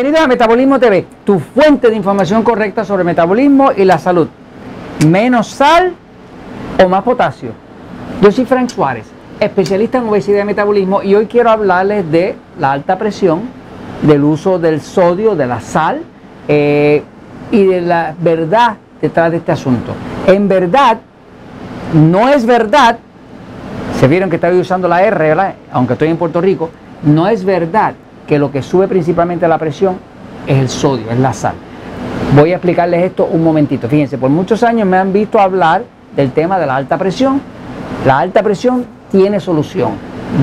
Bienvenidos a Metabolismo TV, tu fuente de información correcta sobre metabolismo y la salud. Menos sal o más potasio. Yo soy Frank Suárez, especialista en obesidad y metabolismo y hoy quiero hablarles de la alta presión, del uso del sodio, de la sal eh, y de la verdad detrás de este asunto. En verdad, no es verdad, se vieron que estaba usando la R, ¿verdad? aunque estoy en Puerto Rico, no es verdad que lo que sube principalmente la presión es el sodio, es la sal. Voy a explicarles esto un momentito. Fíjense, por muchos años me han visto hablar del tema de la alta presión. La alta presión tiene solución.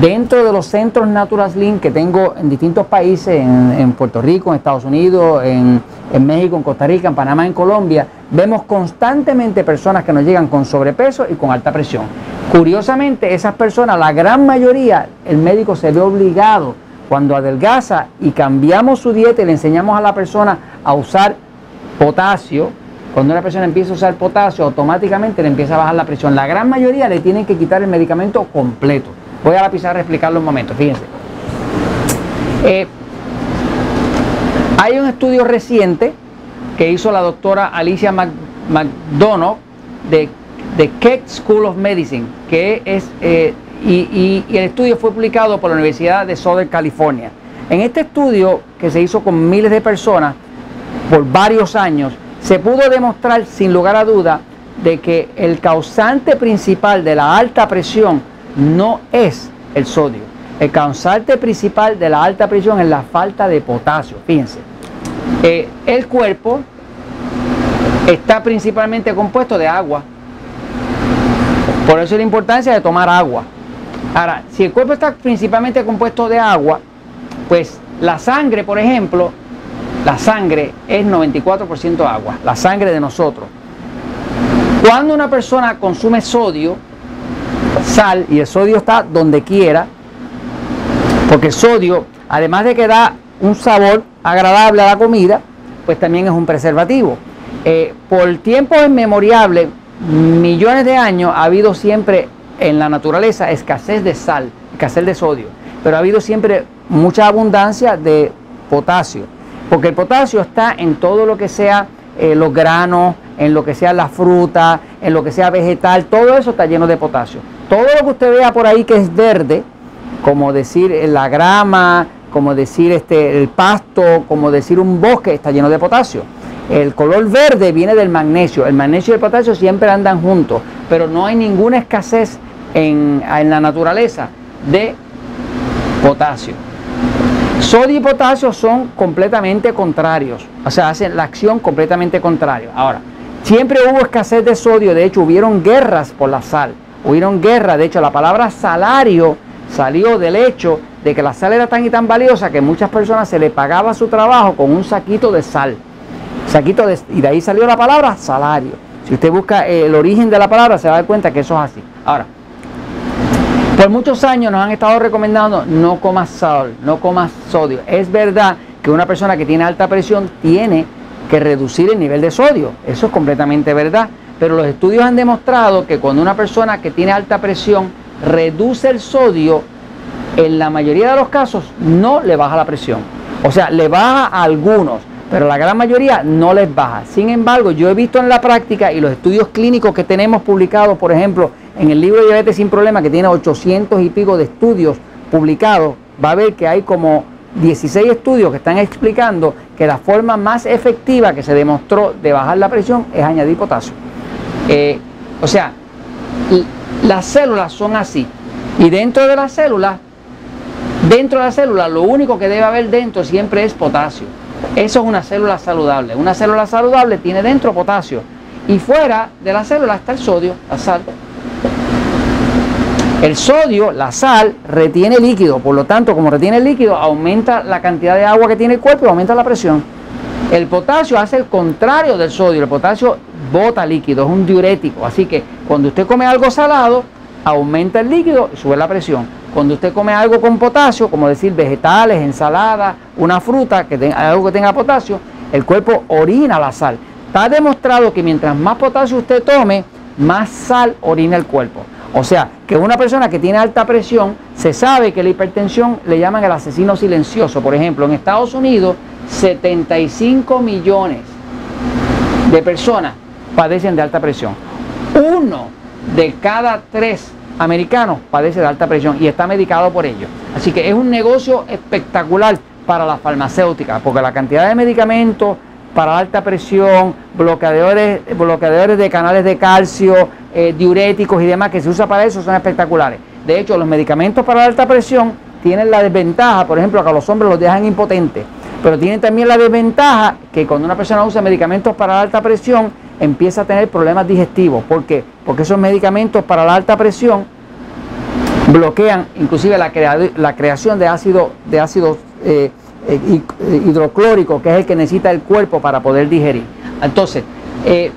Dentro de los centros Natural Link que tengo en distintos países, en, Puerto Rico, en Estados Unidos, en, en, México, en Costa Rica, en Panamá, en Colombia, vemos constantemente personas que nos llegan con sobrepeso y con alta presión. Curiosamente, esas personas, la gran mayoría, el médico se ve obligado cuando adelgaza y cambiamos su dieta y le enseñamos a la persona a usar potasio, cuando una persona empieza a usar potasio, automáticamente le empieza a bajar la presión. La gran mayoría le tienen que quitar el medicamento completo. Voy a la pizarra a explicarlo un momento, fíjense. Eh, hay un estudio reciente que hizo la doctora Alicia McDonough de, de Keck School of Medicine, que es eh, y, el estudio fue publicado por la Universidad de Southern California. En este estudio, que se hizo con miles de personas por varios años, se pudo demostrar sin lugar a duda de que el causante principal de la alta presión no es el sodio. El causante principal de la alta presión es la falta de potasio. Fíjense, eh, el cuerpo está principalmente compuesto de agua. Por eso la importancia de tomar agua. Ahora, si el cuerpo está principalmente compuesto de agua, pues la sangre, por ejemplo, la sangre es 94% agua, la sangre de nosotros. Cuando una persona consume sodio, sal, y el sodio está donde quiera, porque el sodio, además de que da un sabor agradable a la comida, pues también es un preservativo. Eh, por tiempos inmemoriales, millones de años, ha habido siempre en la naturaleza escasez de sal, escasez de sodio, pero ha habido siempre mucha abundancia de potasio, porque el potasio está en todo lo que sea eh, los granos, en lo que sea la fruta, en lo que sea vegetal, todo eso está lleno de potasio. Todo lo que usted vea por ahí que es verde, como decir eh, la grama, como decir este, el pasto, como decir un bosque, está lleno de potasio. El color verde viene del magnesio. El magnesio y el potasio siempre andan juntos, pero no hay ninguna escasez en, la naturaleza de potasio. Sodio y potasio son completamente contrarios, o sea, hacen la acción completamente contraria. Ahora, siempre hubo escasez de sodio, de hecho, hubieron guerras por la sal, hubieron guerras, de hecho, la palabra salario salió del hecho de que la sal era tan y tan valiosa que muchas personas se le pagaba su trabajo con un saquito de sal. Saquito de, y de ahí salió la palabra salario. Si usted busca el origen de la palabra, se va a dar cuenta que eso es así. Ahora, por muchos años nos han estado recomendando no comas sal, no comas sodio. Es verdad que una persona que tiene alta presión tiene que reducir el nivel de sodio. Eso es completamente verdad. Pero los estudios han demostrado que cuando una persona que tiene alta presión reduce el sodio, en la mayoría de los casos no le baja la presión. O sea, le baja a algunos, pero la gran mayoría no les baja. Sin embargo, yo he visto en la práctica y los estudios clínicos que tenemos publicados, por ejemplo, en el libro de Diabetes sin Problema, que tiene 800 y pico de estudios publicados, va a ver que hay como 16 estudios que están explicando que la forma más efectiva que se demostró de bajar la presión es añadir potasio. Eh, o sea, las células son así. Y dentro de las células, dentro de la célula, lo único que debe haber dentro siempre es potasio. Eso es una célula saludable. Una célula saludable tiene dentro potasio. Y fuera de la célula está el sodio, la sal. El sodio, la sal, retiene líquido, por lo tanto, como retiene líquido, aumenta la cantidad de agua que tiene el cuerpo y aumenta la presión. El potasio hace el contrario del sodio, el potasio bota líquido, es un diurético, así que cuando usted come algo salado, aumenta el líquido y sube la presión. Cuando usted come algo con potasio, como decir vegetales, ensalada, una fruta, que tenga, algo que tenga potasio, el cuerpo orina la sal. Está demostrado que mientras más potasio usted tome, más sal orina el cuerpo. O sea, que una persona que tiene alta presión, se sabe que la hipertensión le llaman el asesino silencioso. Por ejemplo, en Estados Unidos 75 millones de personas padecen de alta presión. Uno de cada tres americanos padece de alta presión y está medicado por ello. Así que es un negocio espectacular para la farmacéutica, porque la cantidad de medicamentos para alta presión, bloqueadores, bloqueadores de canales de calcio, eh, diuréticos y demás que se usa para eso son espectaculares. De hecho, los medicamentos para alta presión tienen la desventaja, por ejemplo, que a los hombres los dejan impotentes, pero tienen también la desventaja que cuando una persona usa medicamentos para alta presión empieza a tener problemas digestivos. ¿Por qué? Porque esos medicamentos para la alta presión bloquean inclusive la, creación de ácido, de ácido eh, eh, hidroclórico, que es el que necesita el cuerpo para poder digerir. Entonces, eh,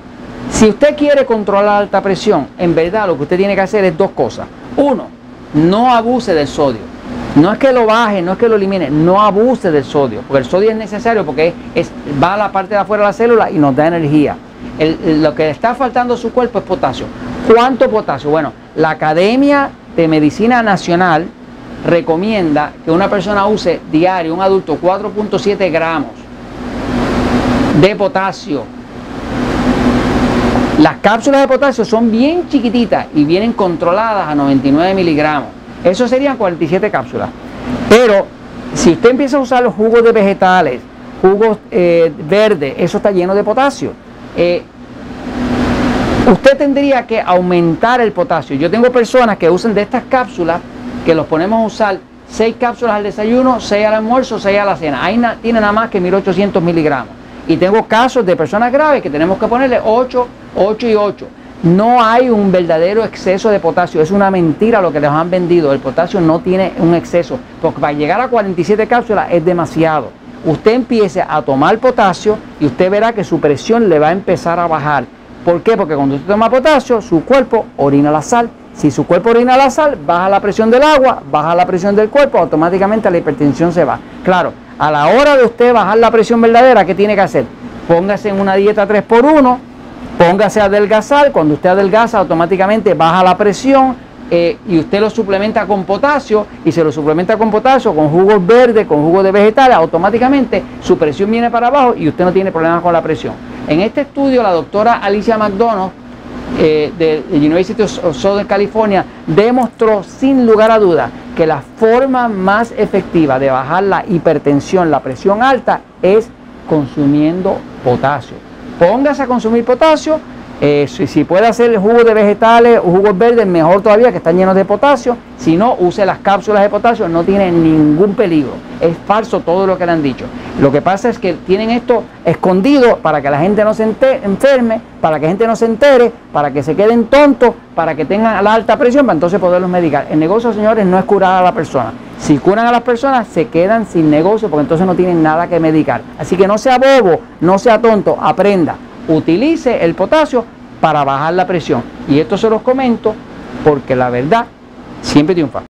si usted quiere controlar la alta presión, en verdad lo que usted tiene que hacer es dos cosas. Uno, no abuse del sodio. No es que lo baje, no es que lo elimine, no abuse del sodio, porque el sodio es necesario porque es, va a la parte de afuera de la célula y nos da energía. Lo que está faltando a su cuerpo es potasio. ¿Cuánto potasio? Bueno, la Academia de Medicina Nacional recomienda que una persona use diario, un adulto, 4.7 gramos de potasio. Las cápsulas de potasio son bien chiquititas y vienen controladas a 99 miligramos. Eso serían 47 cápsulas. Pero si usted empieza a usar los jugos de vegetales, jugos eh, verdes, eso está lleno de potasio. Eh, usted tendría que aumentar el potasio. Yo tengo personas que usan de estas cápsulas que los ponemos a usar 6 cápsulas al desayuno, 6 al almuerzo, 6 a la cena. Ahí tiene nada más que 1800 miligramos. Y tengo casos de personas graves que tenemos que ponerle 8, 8 y 8. No hay un verdadero exceso de potasio, es una mentira lo que les han vendido. El potasio no tiene un exceso, porque para llegar a 47 cápsulas es demasiado. Usted empiece a tomar potasio y usted verá que su presión le va a empezar a bajar. ¿Por qué? Porque cuando usted toma potasio, su cuerpo orina la sal si su cuerpo orina la sal, baja la presión del agua, baja la presión del cuerpo, automáticamente la hipertensión se va. Claro, a la hora de usted bajar la presión verdadera, ¿qué tiene que hacer? Póngase en una dieta 3x1, póngase a adelgazar, cuando usted adelgaza automáticamente baja la presión eh, y usted lo suplementa con potasio y se lo suplementa con potasio, con jugos verdes, con jugos de vegetales, automáticamente su presión viene para abajo y usted no tiene problemas con la presión. En este estudio la doctora Alicia McDonald eh, de University of Southern California demostró sin lugar a duda que la forma más efectiva de bajar la hipertensión, la presión alta, es consumiendo potasio. Póngase a consumir potasio eh, si, puede hacer jugo de vegetales o jugos verdes, mejor todavía, que están llenos de potasio. Si no, use las cápsulas de potasio, no tiene ningún peligro. Es falso todo lo que le han dicho. Lo que pasa es que tienen esto escondido para que la gente no se enferme, para que la gente no se entere, para que se queden tontos, para que tengan la alta presión, para entonces poderlos medicar. El negocio, señores, no es curar a la persona. Si curan a las personas, se quedan sin negocio porque entonces no tienen nada que medicar. Así que no sea bobo, no sea tonto, aprenda utilice el potasio para bajar la presión. Y esto se los comento porque la verdad siempre triunfa.